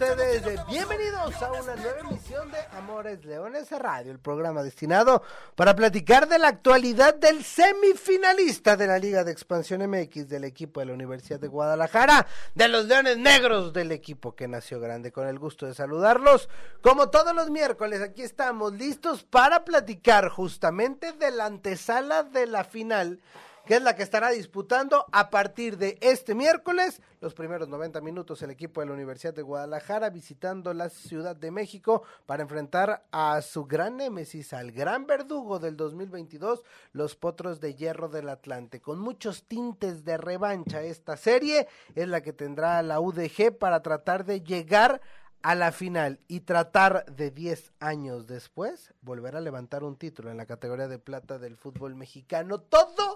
Ustedes. Bienvenidos a una nueva emisión de Amores Leones Radio, el programa destinado para platicar de la actualidad del semifinalista de la Liga de Expansión MX del equipo de la Universidad de Guadalajara, de los Leones Negros del equipo que nació grande. Con el gusto de saludarlos, como todos los miércoles, aquí estamos listos para platicar justamente de la antesala de la final que es la que estará disputando a partir de este miércoles, los primeros 90 minutos el equipo de la Universidad de Guadalajara visitando la Ciudad de México para enfrentar a su gran némesis, al gran verdugo del 2022, los Potros de Hierro del Atlante. Con muchos tintes de revancha esta serie es la que tendrá la UDG para tratar de llegar a la final y tratar de 10 años después volver a levantar un título en la categoría de plata del fútbol mexicano. Todo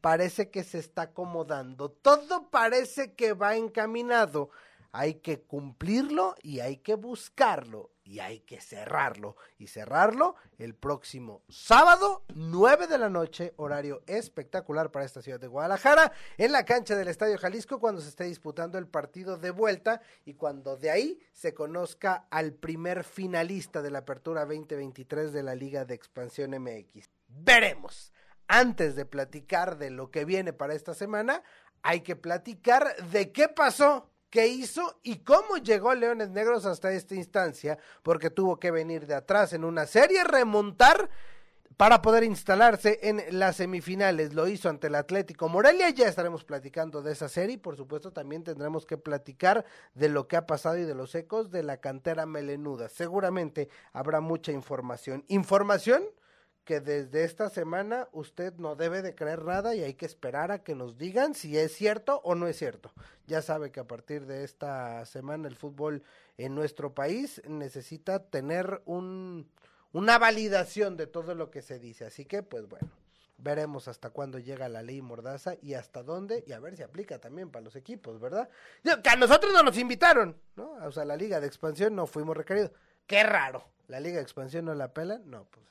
parece que se está acomodando, todo parece que va encaminado. Hay que cumplirlo y hay que buscarlo y hay que cerrarlo. Y cerrarlo el próximo sábado, 9 de la noche, horario espectacular para esta ciudad de Guadalajara, en la cancha del Estadio Jalisco cuando se esté disputando el partido de vuelta y cuando de ahí se conozca al primer finalista de la Apertura 2023 de la Liga de Expansión MX. Veremos antes de platicar de lo que viene para esta semana, hay que platicar de qué pasó, qué hizo y cómo llegó Leones Negros hasta esta instancia, porque tuvo que venir de atrás en una serie, remontar para poder instalarse en las semifinales. Lo hizo ante el Atlético Morelia. Ya estaremos platicando de esa serie. Por supuesto, también tendremos que platicar de lo que ha pasado y de los ecos de la cantera melenuda. Seguramente habrá mucha información. Información que desde esta semana usted no debe de creer nada y hay que esperar a que nos digan si es cierto o no es cierto. Ya sabe que a partir de esta semana el fútbol en nuestro país necesita tener un, una validación de todo lo que se dice. Así que, pues bueno, veremos hasta cuándo llega la ley Mordaza y hasta dónde, y a ver si aplica también para los equipos, ¿verdad? Que a nosotros no nos invitaron, ¿no? O sea, la Liga de Expansión no fuimos requeridos. Qué raro. ¿La Liga de Expansión no la pelan? No, pues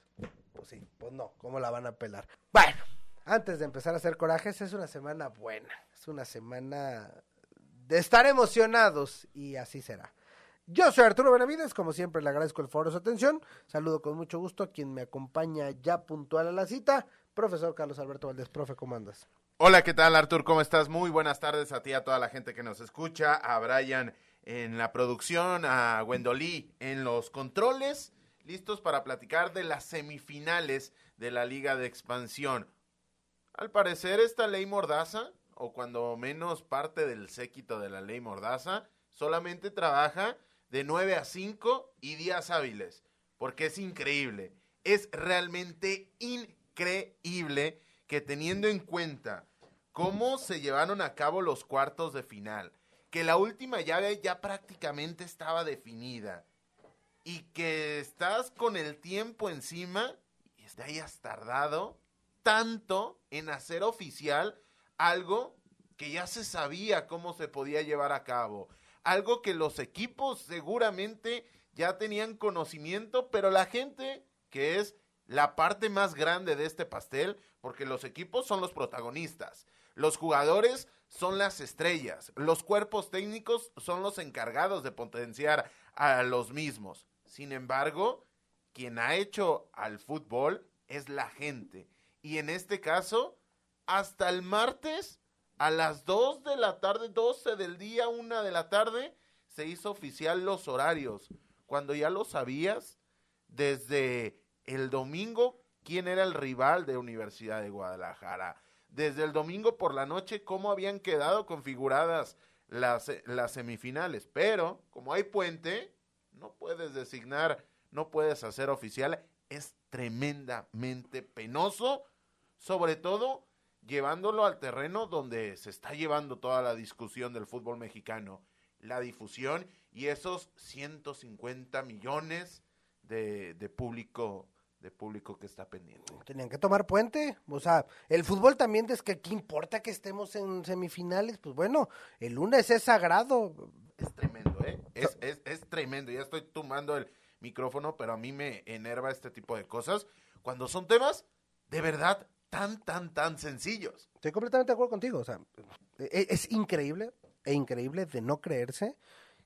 pues sí, pues no, ¿cómo la van a pelar? Bueno, antes de empezar a hacer corajes, es una semana buena, es una semana de estar emocionados y así será. Yo soy Arturo Benavides, como siempre le agradezco el foro su atención, saludo con mucho gusto a quien me acompaña ya puntual a la cita, profesor Carlos Alberto Valdés, profe, ¿cómo andas? Hola, ¿qué tal Artur? ¿Cómo estás? Muy buenas tardes a ti, a toda la gente que nos escucha, a Brian en la producción, a Wendolí en los controles listos para platicar de las semifinales de la Liga de Expansión. Al parecer esta ley Mordaza, o cuando menos parte del séquito de la ley Mordaza, solamente trabaja de 9 a 5 y días hábiles, porque es increíble, es realmente increíble que teniendo en cuenta cómo se llevaron a cabo los cuartos de final, que la última llave ya prácticamente estaba definida, y que estás con el tiempo encima y te hayas tardado tanto en hacer oficial algo que ya se sabía cómo se podía llevar a cabo, algo que los equipos seguramente ya tenían conocimiento, pero la gente, que es la parte más grande de este pastel, porque los equipos son los protagonistas, los jugadores son las estrellas, los cuerpos técnicos son los encargados de potenciar a los mismos. Sin embargo, quien ha hecho al fútbol es la gente. Y en este caso, hasta el martes a las 2 de la tarde, 12 del día, 1 de la tarde, se hizo oficial los horarios. Cuando ya lo sabías, desde el domingo, quién era el rival de Universidad de Guadalajara. Desde el domingo por la noche, cómo habían quedado configuradas las, las semifinales. Pero, como hay puente, no puedes designar, no puedes hacer oficial, es tremendamente penoso, sobre todo llevándolo al terreno donde se está llevando toda la discusión del fútbol mexicano, la difusión y esos 150 millones de, público de público que está pendiente. Tenían que tomar puente, o sea, el fútbol también es que qué importa que estemos en semifinales, pues bueno, el lunes es sagrado. Es tremendo, ¿eh? Es, es, es tremendo, ya estoy tomando el micrófono, pero a mí me enerva este tipo de cosas cuando son temas de verdad tan, tan, tan sencillos. Estoy completamente de acuerdo contigo, o sea, e- es, increíble, e increíble de no creerse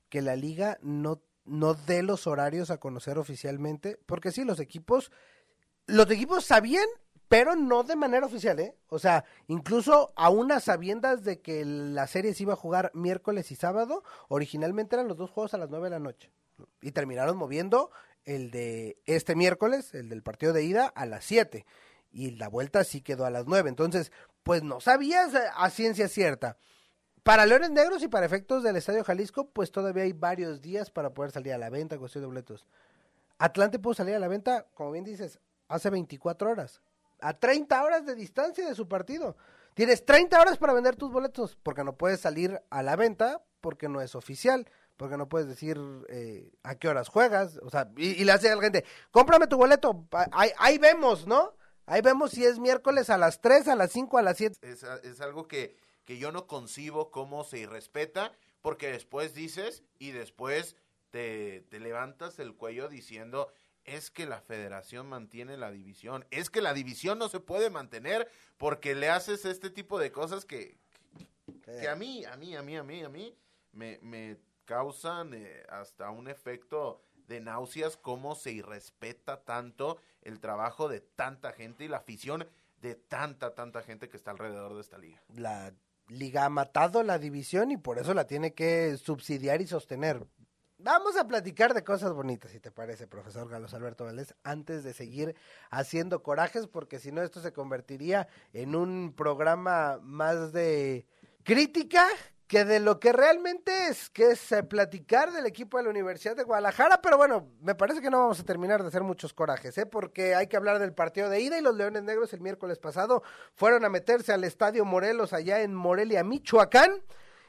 que la liga no no dé los horarios a conocer oficialmente, porque sí, los equipos, los equipos sabían, pero no de manera oficial, ¿eh? O sea, incluso a unas sabiendas de que la serie se iba a jugar miércoles y sábado, originalmente eran los dos juegos a las nueve de la noche. Y terminaron moviendo el de este miércoles, el del partido de ida, a las siete. Y la vuelta sí quedó a las nueve. Entonces, pues no sabías a ciencia cierta. Para Leones Negros y para efectos del Estadio Jalisco, pues todavía hay varios días para poder salir a la venta, cuestión de boletos. Atlante pudo salir a la venta, como bien dices, hace 24 horas. A 30 horas de distancia de su partido. Tienes 30 horas para vender tus boletos, porque no puedes salir a la venta, porque no es oficial, porque no puedes decir eh, a qué horas juegas. O sea, y, le hace a la gente, cómprame tu boleto, ahí, ahí, vemos, ¿no? Ahí vemos si es miércoles a las 3, a las 5, a las 7. Es, es algo que que yo no concibo cómo se irrespeta, porque después dices y después te, te levantas el cuello diciendo, es que la federación mantiene la división, es que la división no se puede mantener porque le haces este tipo de cosas que, que, a mí, a mí, a mí, a mí, a mí, me, me causan eh, hasta un efecto de náuseas, cómo se irrespeta tanto el trabajo de tanta gente y la afición de tanta, tanta gente que está alrededor de esta liga. La Liga ha matado la división y por eso la tiene que subsidiar y sostener. Vamos a platicar de cosas bonitas, si te parece, profesor Carlos Alberto Valdés, antes de seguir haciendo corajes, porque si no esto se convertiría en un programa más de crítica que de lo que realmente es, que es eh, platicar del equipo de la Universidad de Guadalajara, pero bueno, me parece que no vamos a terminar de hacer muchos corajes, ¿eh? porque hay que hablar del partido de ida y los Leones Negros el miércoles pasado fueron a meterse al Estadio Morelos allá en Morelia, Michoacán,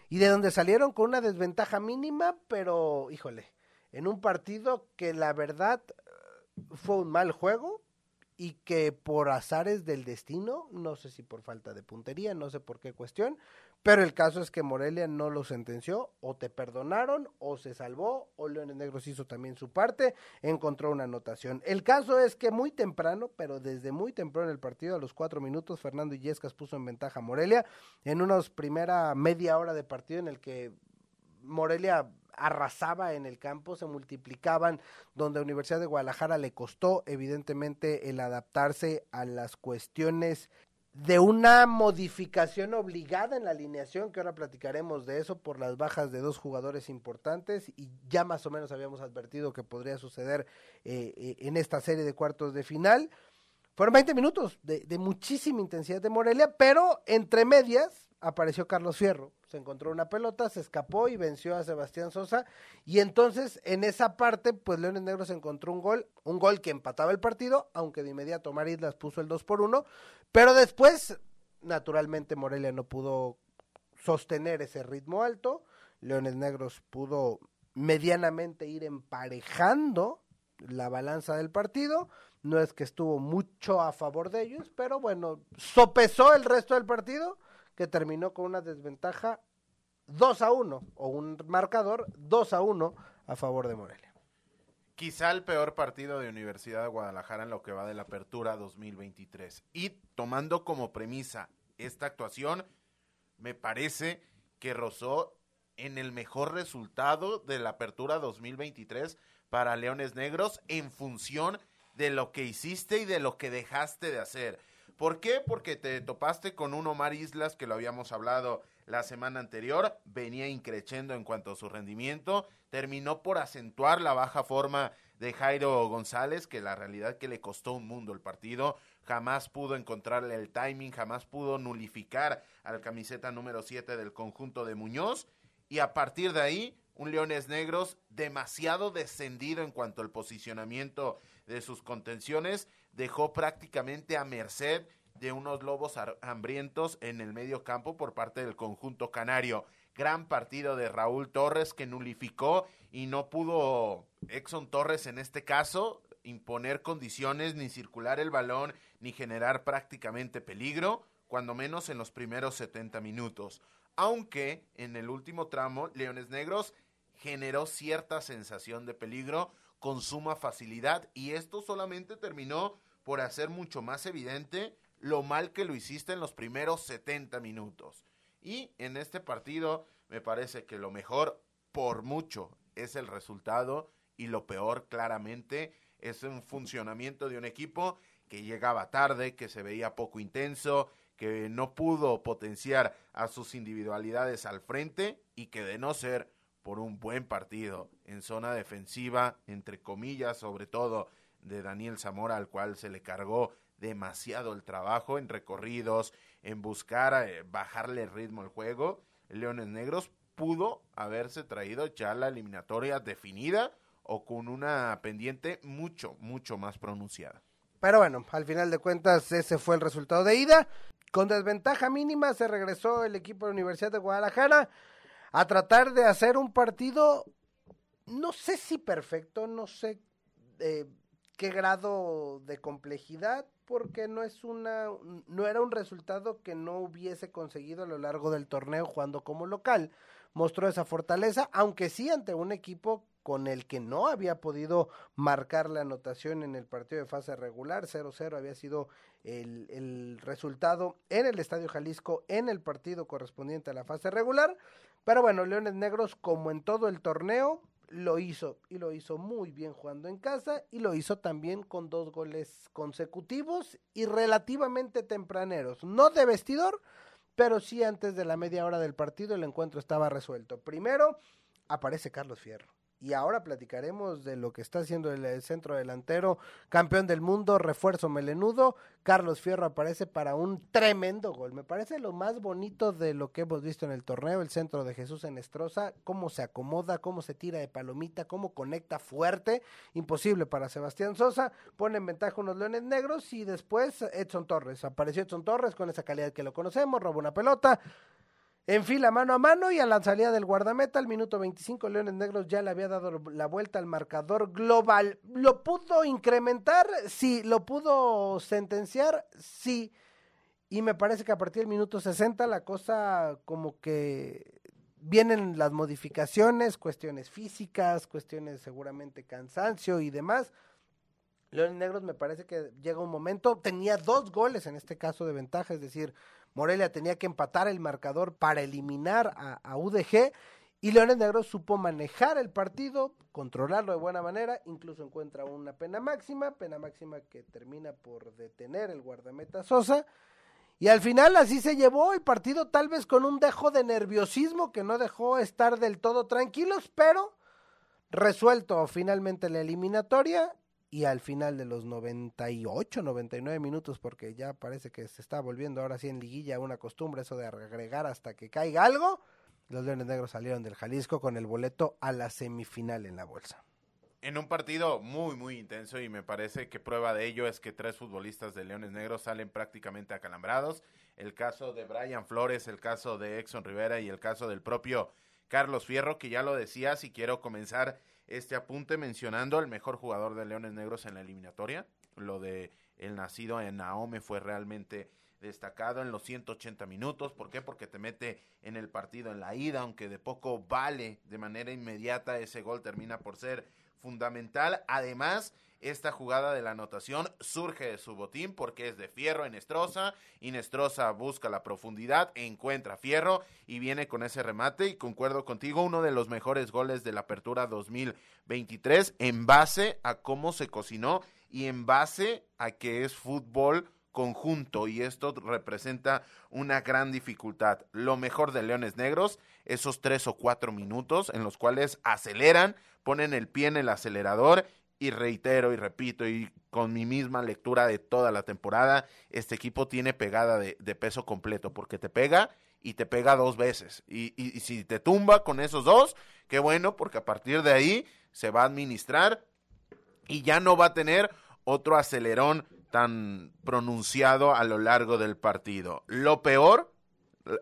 y de donde salieron con una desventaja mínima, pero híjole, en un partido que la verdad eh, fue un mal juego, y que por azares del destino, no sé si por falta de puntería, no sé por qué cuestión, pero el caso es que Morelia no lo sentenció, o te perdonaron, o se salvó, o Leones Negros hizo también su parte, encontró una anotación. El caso es que muy temprano, pero desde muy temprano en el partido, a los cuatro minutos, Fernando Illescas puso en ventaja a Morelia, en una primera media hora de partido en el que Morelia arrasaba en el campo, se multiplicaban, donde Universidad de Guadalajara le costó evidentemente el adaptarse a las cuestiones de una modificación obligada en la alineación, que ahora platicaremos de eso por las bajas de dos jugadores importantes y ya más o menos habíamos advertido que podría suceder eh, eh, en esta serie de cuartos de final. Fueron 20 minutos de, de muchísima intensidad de Morelia, pero entre medias apareció Carlos Fierro, encontró una pelota, se escapó y venció a Sebastián Sosa. Y entonces, en esa parte, pues Leones Negros encontró un gol, un gol que empataba el partido, aunque de inmediato Maris las puso el 2 por 1. Pero después, naturalmente, Morelia no pudo sostener ese ritmo alto. Leones Negros pudo medianamente ir emparejando la balanza del partido. No es que estuvo mucho a favor de ellos, pero bueno, sopesó el resto del partido que terminó con una desventaja 2 a 1 o un marcador 2 a 1 a favor de Morelia. Quizá el peor partido de Universidad de Guadalajara en lo que va de la apertura 2023. Y tomando como premisa esta actuación, me parece que rozó en el mejor resultado de la apertura 2023 para Leones Negros en función de lo que hiciste y de lo que dejaste de hacer. ¿Por qué? Porque te topaste con un Omar Islas que lo habíamos hablado la semana anterior, venía increciendo en cuanto a su rendimiento, terminó por acentuar la baja forma de Jairo González, que la realidad que le costó un mundo el partido, jamás pudo encontrarle el timing, jamás pudo nulificar al camiseta número 7 del conjunto de Muñoz, y a partir de ahí, un Leones Negros demasiado descendido en cuanto al posicionamiento de sus contenciones, dejó prácticamente a merced de unos lobos hambrientos en el medio campo por parte del conjunto canario. Gran partido de Raúl Torres que nulificó y no pudo Exxon Torres en este caso imponer condiciones, ni circular el balón, ni generar prácticamente peligro, cuando menos en los primeros 70 minutos. Aunque en el último tramo, Leones Negros generó cierta sensación de peligro con suma facilidad y esto solamente terminó por hacer mucho más evidente lo mal que lo hiciste en los primeros 70 minutos. Y en este partido me parece que lo mejor por mucho es el resultado y lo peor claramente es un funcionamiento de un equipo que llegaba tarde, que se veía poco intenso, que no pudo potenciar a sus individualidades al frente y que de no ser por un buen partido en zona defensiva, entre comillas, sobre todo de Daniel Zamora, al cual se le cargó demasiado el trabajo en recorridos, en buscar eh, bajarle el ritmo al juego. Leones Negros pudo haberse traído ya la eliminatoria definida o con una pendiente mucho, mucho más pronunciada. Pero bueno, al final de cuentas ese fue el resultado de ida. Con desventaja mínima se regresó el equipo de la Universidad de Guadalajara a tratar de hacer un partido, no sé si perfecto, no sé eh, qué grado de complejidad, porque no es una, no era un resultado que no hubiese conseguido a lo largo del torneo jugando como local. Mostró esa fortaleza, aunque sí ante un equipo con el que no había podido marcar la anotación en el partido de fase regular. 0-0 había sido el, el, resultado en el Estadio Jalisco en el partido correspondiente a la fase regular. Pero bueno, Leones Negros, como en todo el torneo, lo hizo y lo hizo muy bien jugando en casa y lo hizo también con dos goles consecutivos y relativamente tempraneros, no de vestidor, pero sí antes de la media hora del partido el encuentro estaba resuelto. Primero aparece Carlos Fierro. Y ahora platicaremos de lo que está haciendo el, centro delantero, campeón del mundo, refuerzo melenudo. Carlos Fierro aparece para un tremendo gol. Me parece lo más bonito de lo que hemos visto en el torneo, el centro de Jesús en Estroza, cómo se acomoda, cómo se tira de palomita, cómo conecta fuerte. Imposible para Sebastián Sosa. Pone en ventaja unos leones negros y después Edson Torres. Apareció Edson Torres con esa calidad que lo conocemos, roba una pelota en fila mano a mano y a la salida del guardameta, al minuto 25, Leones Negros ya le había dado la vuelta al marcador global. ¿Lo pudo incrementar? Sí. ¿Lo pudo sentenciar? Sí. Y me parece que a partir del minuto 60 la cosa como que vienen las modificaciones, cuestiones físicas, cuestiones seguramente cansancio y demás. Leones Negros me parece que llega un momento, tenía dos goles en este caso de ventaja, es decir, Morelia tenía que empatar el marcador para eliminar a, UDG y Leones Negros supo manejar el partido, controlarlo de buena manera, incluso encuentra una pena máxima, pena máxima que termina por detener el guardameta Sosa. Y al final así se llevó el partido, tal vez con un dejo de nerviosismo que no dejó estar del todo tranquilos, pero resuelto finalmente la eliminatoria y al final de los 98, 99 minutos, porque ya parece que se está volviendo ahora sí en liguilla una costumbre eso de agregar hasta que caiga algo, los Leones Negros salieron del Jalisco con el boleto a la semifinal en la bolsa. En un partido muy, muy intenso y me parece que prueba de ello es que tres futbolistas de Leones Negros salen prácticamente acalambrados. El caso de Brian Flores, el caso de Exxon Rivera y el caso del propio Carlos Fierro, que ya lo decía, si quiero comenzar este apunte mencionando al mejor jugador de Leones Negros en la eliminatoria. Lo de el nacido en Naome fue realmente destacado en los 180 minutos. ¿Por qué? Porque te mete en el partido en la ida, aunque de poco vale de manera inmediata, ese gol termina por ser fundamental. Además, esta jugada de la anotación surge de su botín porque es de Fierro en Estroza. Y Nestroza busca la profundidad, encuentra Fierro y viene con ese remate. Y concuerdo contigo, uno de los mejores goles de la apertura 2023 en base a cómo se cocinó y en base a que es fútbol conjunto y esto representa una gran dificultad. Lo mejor de Leones Negros, esos tres o cuatro minutos en los cuales aceleran, ponen el pie en el acelerador y reitero y repito y con mi misma lectura de toda la temporada, este equipo tiene pegada de, peso completo porque te pega y te pega dos veces. Y, y, si te tumba con esos dos, qué bueno porque a partir de ahí se va a administrar y ya no va a tener otro acelerón tan pronunciado a lo largo del partido. Lo peor,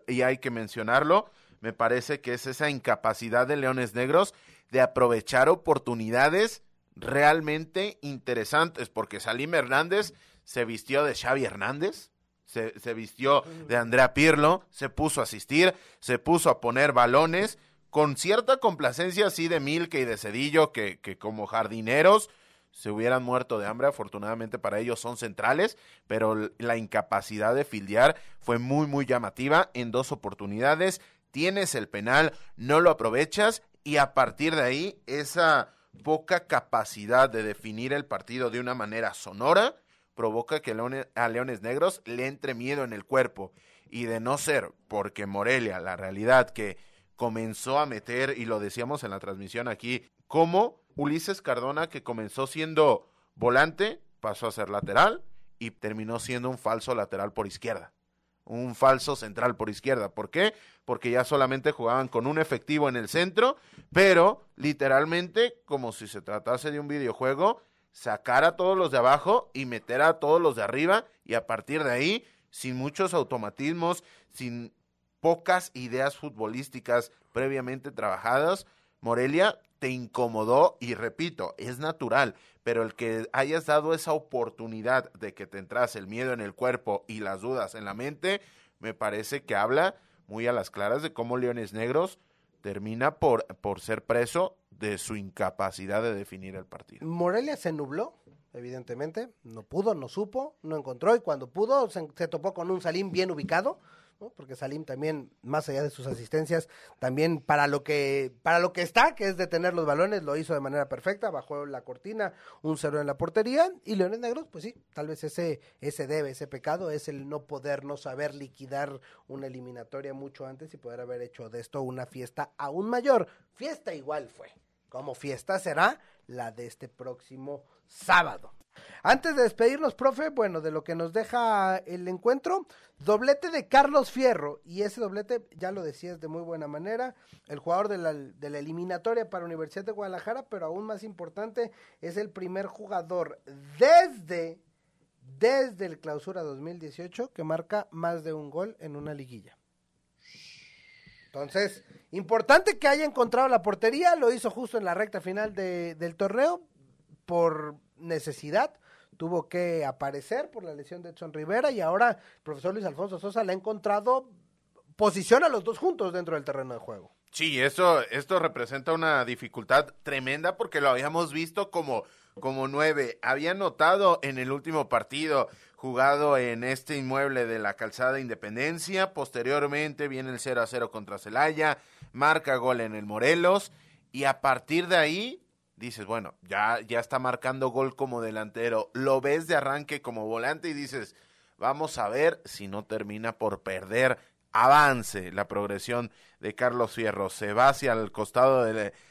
y hay que mencionarlo, me parece que es esa incapacidad de Leones Negros de aprovechar oportunidades realmente interesantes, porque Salim Hernández se vistió de Xavi Hernández, se, se vistió de Andrea Pirlo, se puso a asistir, se puso a poner balones, con cierta complacencia así de Milke y de Cedillo, que, que como jardineros se hubieran muerto de hambre, afortunadamente para ellos son centrales, pero la incapacidad de fildear fue muy, muy llamativa en dos oportunidades. Tienes el penal, no lo aprovechas y a partir de ahí esa poca capacidad de definir el partido de una manera sonora provoca que a Leones Negros le entre miedo en el cuerpo y de no ser porque Morelia, la realidad que comenzó a meter, y lo decíamos en la transmisión aquí, como Ulises Cardona, que comenzó siendo volante, pasó a ser lateral y terminó siendo un falso lateral por izquierda. Un falso central por izquierda. ¿Por qué? Porque ya solamente jugaban con un efectivo en el centro, pero literalmente, como si se tratase de un videojuego, sacar a todos los de abajo y meter a todos los de arriba y a partir de ahí, sin muchos automatismos, sin pocas ideas futbolísticas previamente trabajadas, Morelia te incomodó y repito, es natural, pero el que hayas dado esa oportunidad de que te entrase el miedo en el cuerpo y las dudas en la mente, me parece que habla muy a las claras de cómo Leones Negros termina por, por ser preso de su incapacidad de definir el partido. Morelia se nubló, evidentemente, no pudo, no supo, no encontró y cuando pudo se, se topó con un Salim bien ubicado porque Salim también, más allá de sus asistencias, también para lo que para lo que está, que es detener los balones, lo hizo de manera perfecta, bajó la cortina, un cero en la portería, y Leones Negros, pues sí, tal vez ese, ese debe, ese pecado, es el no poder, no saber liquidar una eliminatoria mucho antes y poder haber hecho de esto una fiesta aún mayor. Fiesta igual fue. Como fiesta será la de este próximo sábado. Antes de despedirnos, profe, bueno, de lo que nos deja el encuentro, doblete de Carlos Fierro, y ese doblete, ya lo decías de muy buena manera, el jugador de la, de la eliminatoria para Universidad de Guadalajara, pero aún más importante, es el primer jugador desde, desde el clausura 2018 que marca más de un gol en una liguilla. Entonces, importante que haya encontrado la portería, lo hizo justo en la recta final de, del torneo, por necesidad tuvo que aparecer por la lesión de Edson Rivera y ahora el profesor Luis Alfonso Sosa le ha encontrado posición a los dos juntos dentro del terreno de juego. Sí, eso, esto representa una dificultad tremenda porque lo habíamos visto como, como nueve. Había notado en el último partido jugado en este inmueble de la calzada Independencia. Posteriormente viene el 0 a 0 contra Celaya, marca gol en el Morelos y a partir de ahí dices, bueno, ya, ya está marcando gol como delantero, lo ves de arranque como volante y dices, vamos a ver si no termina por perder avance la progresión de Carlos Fierro. Se va hacia el costado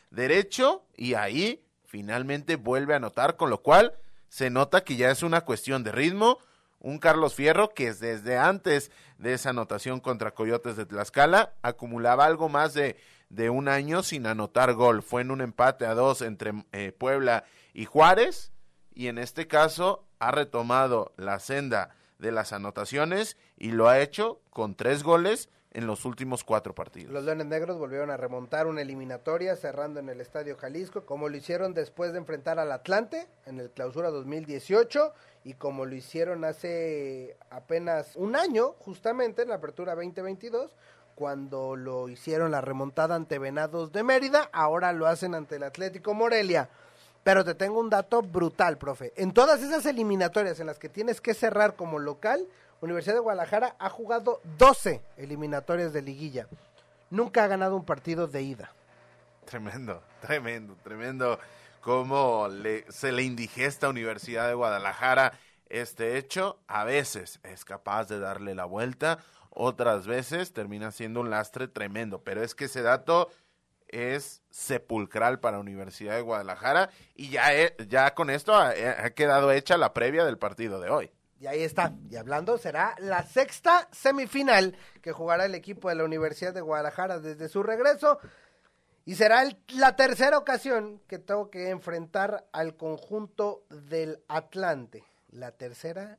derecho y ahí finalmente vuelve a anotar, con lo cual se nota que ya es una cuestión de ritmo. Un Carlos Fierro que desde antes de esa anotación contra Coyotes de Tlaxcala acumulaba algo más de de un año sin anotar gol. Fue en un empate a dos entre eh, Puebla y Juárez y en este caso ha retomado la senda de las anotaciones y lo ha hecho con tres goles en los últimos cuatro partidos. Los Leones Negros volvieron a remontar una eliminatoria cerrando en el Estadio Jalisco, como lo hicieron después de enfrentar al Atlante en el Clausura 2018 y como lo hicieron hace apenas un año, justamente en la Apertura 2022, cuando lo hicieron la remontada ante Venados de Mérida, ahora lo hacen ante el Atlético Morelia. Pero te tengo un dato brutal, profe. En todas esas eliminatorias en las que tienes que cerrar como local, Universidad de Guadalajara ha jugado 12 eliminatorias de liguilla. Nunca ha ganado un partido de ida. Tremendo, tremendo, tremendo cómo le, se le indigesta a Universidad de Guadalajara este hecho. A veces es capaz de darle la vuelta, otras veces termina siendo un lastre tremendo, pero es que ese dato es sepulcral para Universidad de Guadalajara y ya, ya con esto ha, quedado hecha la previa del partido de hoy. Y ahí está. Y hablando, será la sexta semifinal que jugará el equipo de la Universidad de Guadalajara desde su regreso. Y será la tercera ocasión que tengo que enfrentar al conjunto del Atlante. La tercera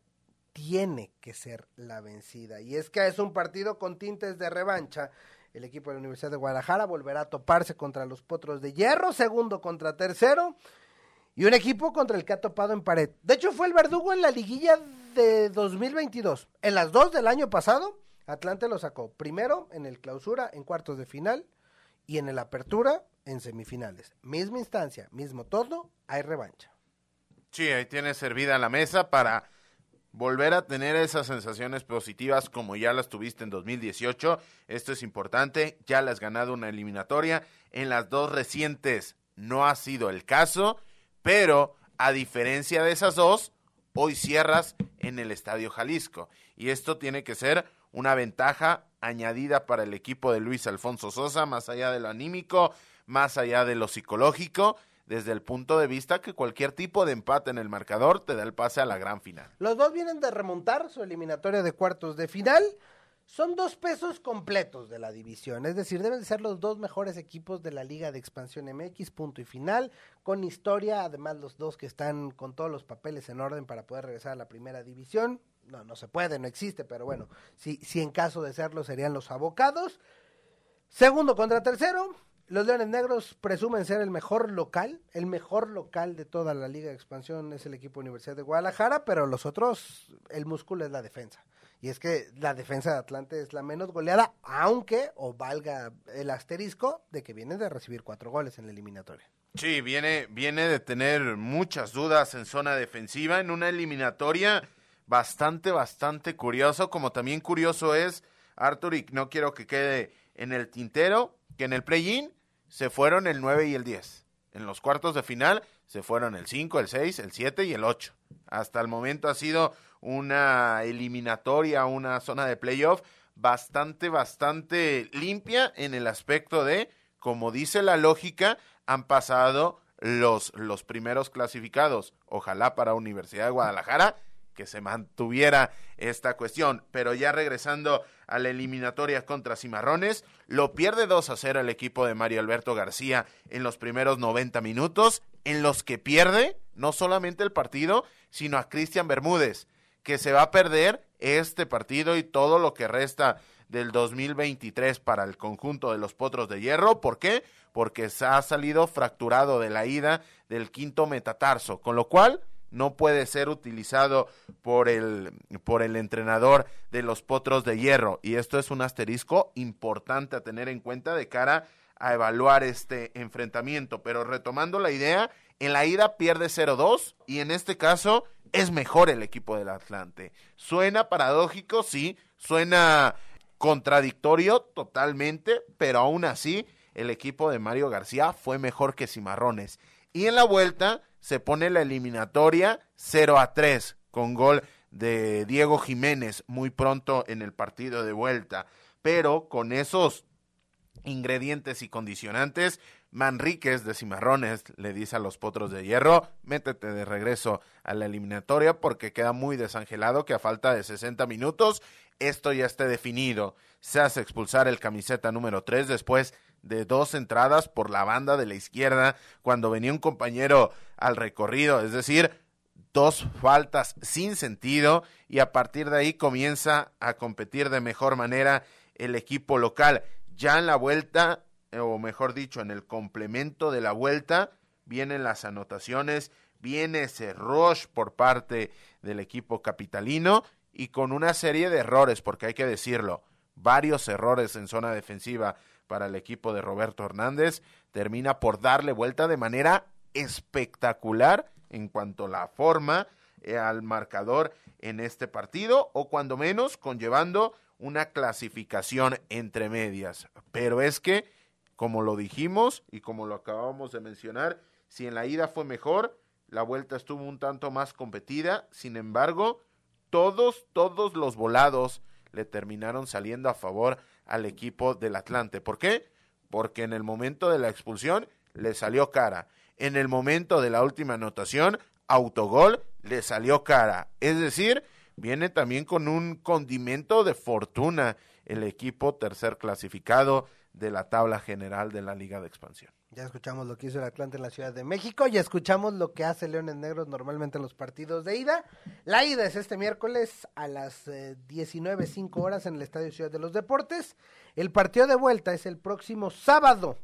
tiene que ser la vencida. Y es que es un partido con tintes de revancha. El equipo de la Universidad de Guadalajara volverá a toparse contra los Potros de Hierro, segundo contra tercero. y un equipo contra el que ha topado en pared. De hecho, fue el verdugo en la liguilla de 2022. En las dos del año pasado, Atlante lo sacó primero en el clausura, en cuartos de final, y en el apertura, en semifinales. Misma instancia, mismo todo, hay revancha. Sí, ahí tienes servida la mesa para volver a tener esas sensaciones positivas como ya las tuviste en 2018. Esto es importante, ya le has ganado una eliminatoria. En las dos recientes no ha sido el caso, pero a diferencia de esas dos, hoy cierras en el Estadio Jalisco. Y esto tiene que ser una ventaja añadida para el equipo de Luis Alfonso Sosa, más allá de lo anímico, más allá de lo psicológico desde el punto de vista que cualquier tipo de empate en el marcador te da el pase a la gran final. Los dos vienen de remontar su eliminatoria de cuartos de final. Son dos pesos completos de la división, es decir, deben de ser los dos mejores equipos de la Liga de Expansión MX, punto y final, con historia, además los dos que están con todos los papeles en orden para poder regresar a la primera división. No, no se puede, no existe, pero bueno, si, si en caso de serlo serían los abocados. Segundo contra tercero, los Leones Negros presumen ser el mejor local, el mejor local de toda la Liga de Expansión es el equipo Universidad de Guadalajara, pero los otros, el músculo es la defensa. Y es que la defensa de Atlante es la menos goleada, aunque, o valga el asterisco, de que vienen de recibir cuatro goles en la eliminatoria. Sí, viene, viene de tener muchas dudas en zona defensiva en una eliminatoria bastante, bastante curioso, como también curioso es, Arthur, y no quiero que quede en el tintero, que en el play-in se fueron el 9 y el 10. En los cuartos de final se fueron el 5, el 6, el 7 y el 8. Hasta el momento ha sido una eliminatoria, una zona de playoff bastante, bastante limpia en el aspecto de, como dice la lógica, han pasado los, los primeros clasificados. Ojalá para Universidad de Guadalajara que se mantuviera esta cuestión. Pero ya regresando a la eliminatoria contra Cimarrones, lo pierde 2 a 0 el equipo de Mario Alberto García en los primeros 90 minutos, en los que pierde no solamente el partido, sino a Cristian Bermúdez, que se va a perder este partido y todo lo que resta del 2023 para el conjunto de los Potros de Hierro. ¿Por qué? Porque se ha salido fracturado de la ida del quinto metatarso, con lo cual no puede ser utilizado por el, por el entrenador de los potros de hierro. Y esto es un asterisco importante a tener en cuenta de cara a evaluar este enfrentamiento. Pero retomando la idea, en la ida pierde 0-2 y en este caso es mejor el equipo del Atlante. Suena paradójico, sí, suena contradictorio totalmente, pero aún así el equipo de Mario García fue mejor que Cimarrones. Y en la vuelta se pone la eliminatoria 0 a 3 con gol de Diego Jiménez muy pronto en el partido de vuelta. Pero con esos ingredientes y condicionantes, Manríquez de Cimarrones le dice a los potros de hierro, métete de regreso a la eliminatoria porque queda muy desangelado que a falta de 60 minutos esto ya esté definido. Se hace expulsar el camiseta número 3 después de dos entradas por la banda de la izquierda cuando venía un compañero al recorrido, es decir, dos faltas sin sentido y a partir de ahí comienza a competir de mejor manera el equipo local. Ya en la vuelta, o mejor dicho, en el complemento de la vuelta, vienen las anotaciones, viene ese rush por parte del equipo capitalino y con una serie de errores, porque hay que decirlo, varios errores en zona defensiva para el equipo de Roberto Hernández, termina por darle vuelta de manera espectacular en cuanto a la forma eh, al marcador en este partido o cuando menos conllevando una clasificación entre medias. Pero es que, como lo dijimos y como lo acabamos de mencionar, si en la ida fue mejor, la vuelta estuvo un tanto más competida, sin embargo, todos, todos los volados le terminaron saliendo a favor al equipo del Atlante. ¿Por qué? Porque en el momento de la expulsión le salió cara. En el momento de la última anotación, autogol, le salió cara. Es decir, viene también con un condimento de fortuna el equipo tercer clasificado de la tabla general de la Liga de Expansión. Ya escuchamos lo que hizo el Atlante en la Ciudad de México, ya escuchamos lo que hace Leones Negros normalmente en los partidos de ida. La ida es este miércoles a las 19.05 eh, horas en el Estadio Ciudad de los Deportes. El partido de vuelta es el próximo sábado,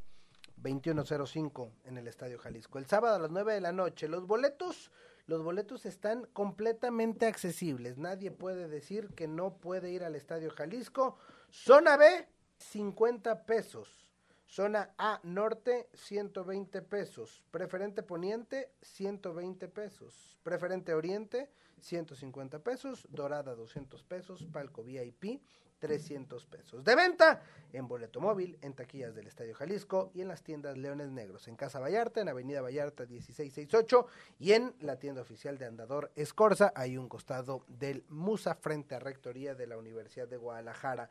2105 en el Estadio Jalisco. El sábado a las 9 de la noche. Los boletos, los boletos están completamente accesibles. Nadie puede decir que no puede ir al Estadio Jalisco. Zona B, 50 pesos. Zona A Norte, 120 pesos. Preferente Poniente, 120 pesos. Preferente Oriente, 150 pesos. Dorada, 200 pesos. Palco VIP, 300 pesos. De venta en boleto móvil, en taquillas del Estadio Jalisco y en las tiendas Leones Negros, en Casa Vallarta, en Avenida Vallarta 1668 y en la tienda oficial de Andador Escorza, hay un costado del Musa frente a Rectoría de la Universidad de Guadalajara.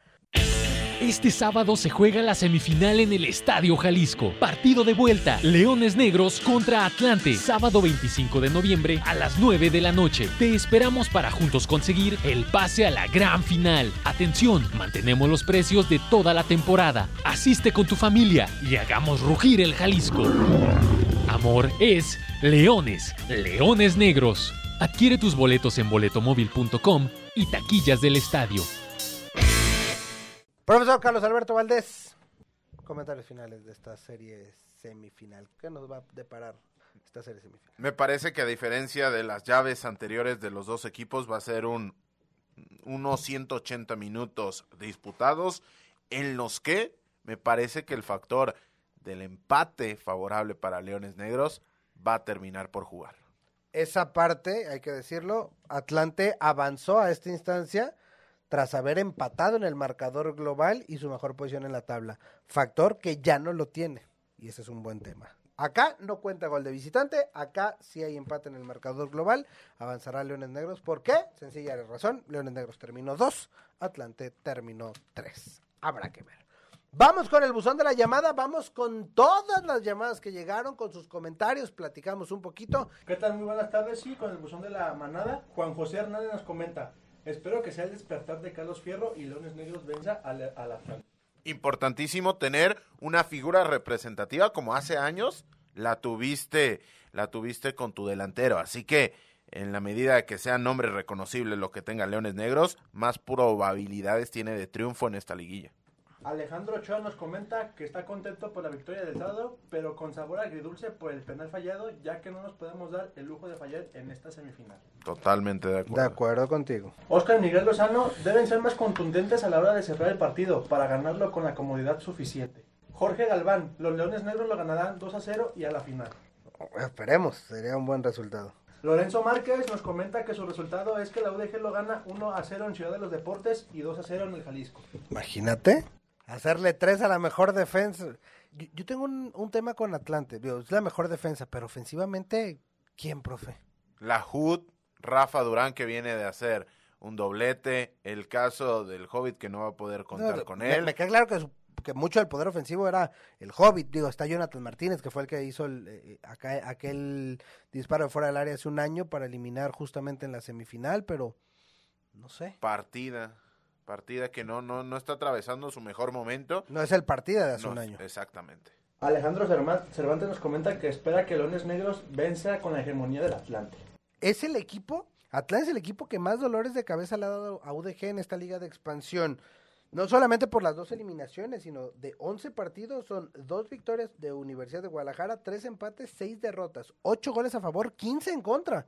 Este sábado se juega la semifinal en el Estadio Jalisco. Partido de vuelta. Leones Negros contra Atlante. Sábado 25 de noviembre a las 9 de la noche. Te esperamos para juntos conseguir el pase a la gran final. Atención, mantenemos los precios de toda la temporada. Asiste con tu familia y hagamos rugir el Jalisco. Amor es Leones, Leones Negros. Adquiere tus boletos en boletomóvil.com y taquillas del estadio. Profesor Carlos Alberto Valdés, comentarios finales de esta serie semifinal. ¿Qué nos va a deparar esta serie semifinal? Me parece que a diferencia de las llaves anteriores de los dos equipos va a ser un unos 180 minutos disputados en los que me parece que el factor del empate favorable para Leones Negros va a terminar por jugar. Esa parte, hay que decirlo, Atlante avanzó a esta instancia tras haber empatado en el marcador global y su mejor posición en la tabla. Factor que ya no lo tiene. Y ese es un buen tema. Acá no cuenta gol de visitante, acá sí hay empate en el marcador global, avanzará Leones Negros. ¿Por qué? Sencilla razón, Leones Negros terminó 2, Atlante terminó 3. Habrá que ver. Vamos con el buzón de la llamada, vamos con todas las llamadas que llegaron, con sus comentarios, platicamos un poquito. ¿Qué tal? Muy buenas tardes, sí, con el buzón de la manada. Juan José Hernández nos comenta, espero que sea el despertar de Carlos Fierro y Leones Negros venza a la, a. Importantísimo tener una figura representativa como hace años la tuviste, la tuviste con tu delantero, así que en la medida que sea nombre reconocible lo que tenga Leones Negros, más probabilidades tiene de triunfo en esta liguilla. Alejandro Ochoa nos comenta que está contento por la victoria del sábado, pero con sabor agridulce por el penal fallado, ya que no nos podemos dar el lujo de fallar en esta semifinal. Totalmente de acuerdo. De acuerdo contigo. Oscar Miguel Lozano deben ser más contundentes a la hora de cerrar el partido para ganarlo con la comodidad suficiente. Jorge Galván, los Leones Negros lo ganarán 2 a 0 y a la final. Esperemos, sería un buen resultado. Lorenzo Márquez nos comenta que su resultado es que la UDG lo gana 1 a 0 en Ciudad de los Deportes y 2 a 0 en el Jalisco. Imagínate, hacerle 3 a la mejor defensa. Yo, yo tengo un, un, tema con Atlante, digo, es la mejor defensa, pero ofensivamente, ¿quién, profe? La HUD, Rafa Durán que viene de hacer un doblete, el caso del Hobbit que no va a poder contar No, con me- él. Me queda claro que, su- que mucho del poder ofensivo era el Hobbit. Digo, está Jonathan Martínez, que fue el que hizo el, eh, acá- aquel disparo de fuera del área hace un año para eliminar justamente en la semifinal, pero no sé. Partida, partida que no, no, no está atravesando su mejor momento. No es el partido de hace No, un año. Exactamente. Alejandro Cervantes nos comenta que espera que Leones Negros venza con la hegemonía del Atlante. Es el equipo, Atlanta es el equipo que más dolores de cabeza le ha dado a UDG en esta liga de expansión. No solamente por las dos eliminaciones, sino de 11 partidos son dos victorias de Universidad de Guadalajara, tres empates, seis derrotas, ocho goles a favor, 15 en contra.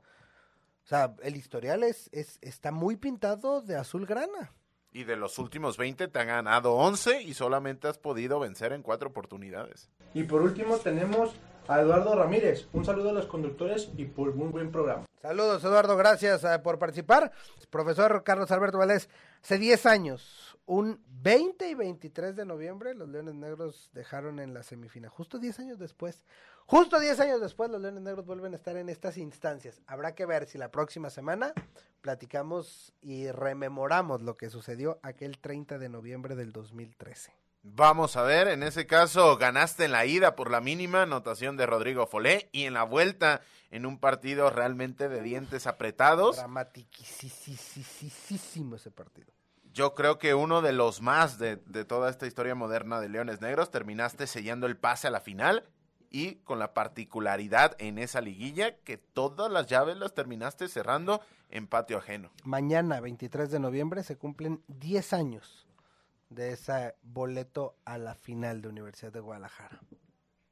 O sea, el historial es, es está muy pintado de azul grana. Y de los últimos 20 te han ganado 11 y solamente has podido vencer en cuatro oportunidades. Y por último tenemos Eduardo Ramírez. Un saludo a los conductores y por un buen programa. Saludos, Eduardo, gracias eh, por participar. Profesor Carlos Alberto Valdés, hace 10 años, un 20 y 23 de noviembre, los Leones Negros dejaron en la semifinal. Justo 10 años después, justo 10 años después, los Leones Negros vuelven a estar en estas instancias. Habrá que ver si la próxima semana platicamos y rememoramos lo que sucedió aquel 30 de noviembre del 2013. Vamos a ver, en ese caso ganaste en la ida por la mínima anotación de Rodrigo Folé y en la vuelta en un partido realmente de dientes apretados. Dramatiquísimo ese partido. Yo creo que uno de los más de, de toda esta historia moderna de Leones Negros terminaste sellando el pase a la final y con la particularidad en esa liguilla que todas las llaves las terminaste cerrando en patio ajeno. Mañana, 23 de noviembre, se cumplen 10 años de ese boleto a la final de Universidad de Guadalajara.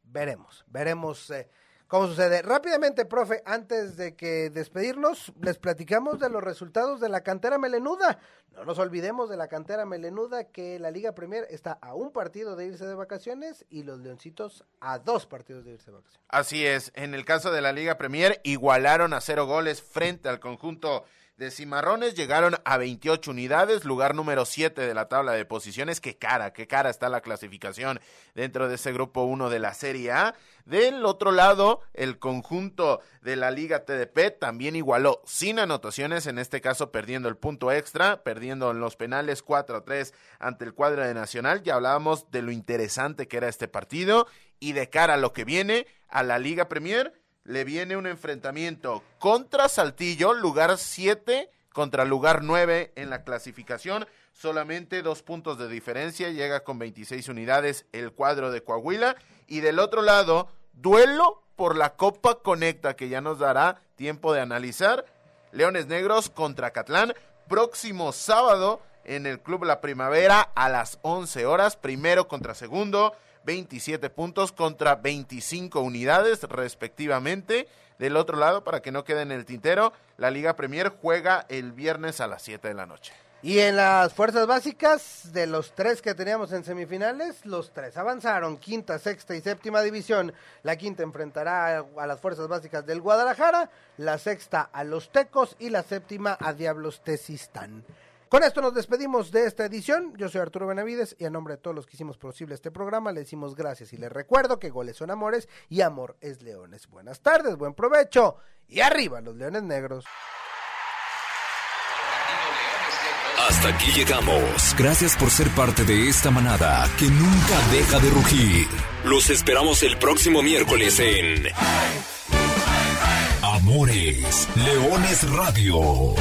veremos, veremos eh, cómo sucede. Rápidamente, profe, antes de que despedirnos, les platicamos de los resultados de la cantera melenuda. No nos olvidemos de la cantera melenuda que la Liga Premier está a un partido de irse de vacaciones y los Leoncitos a dos partidos de irse de vacaciones. Así es, en el caso de la Liga Premier igualaron a cero goles frente al conjunto de Cimarrones llegaron a 28 unidades, lugar número 7 de la tabla de posiciones. Qué cara, qué cara está la clasificación dentro de ese grupo 1 de la Serie A. Del otro lado, el conjunto de la Liga TDP también igualó sin anotaciones, en este caso perdiendo el punto extra, perdiendo en los penales 4 a 3 ante el cuadro de Nacional. Ya hablábamos de lo interesante que era este partido y de cara a lo que viene a la Liga Premier le viene un enfrentamiento contra Saltillo, lugar 7 contra lugar 9 en la clasificación. Solamente dos puntos de diferencia, llega con 26 unidades el cuadro de Coahuila. Y del otro lado, duelo por la Copa Conecta, que ya nos dará tiempo de analizar. Leones Negros contra Catlán, próximo sábado en el Club La Primavera a las 11 horas, primero contra segundo. 27 puntos contra 25 unidades respectivamente. Del otro lado, para que no quede en el tintero, la Liga Premier juega el viernes a las 7 de la noche. Y en las fuerzas básicas, de los tres que teníamos en semifinales, los tres avanzaron, quinta, sexta y séptima división. La quinta enfrentará a las fuerzas básicas del Guadalajara, la sexta a los Tecos y la séptima a Diablos Tesistán. Con esto nos despedimos de esta edición. Yo soy Arturo Benavides y a nombre de todos los que hicimos posible este programa le decimos gracias y les recuerdo que goles son amores y amor es leones. Buenas tardes, buen provecho y arriba los leones negros. Hasta aquí llegamos. Gracias por ser parte de esta manada que nunca deja de rugir. Los esperamos el próximo miércoles en Amores Leones Radio.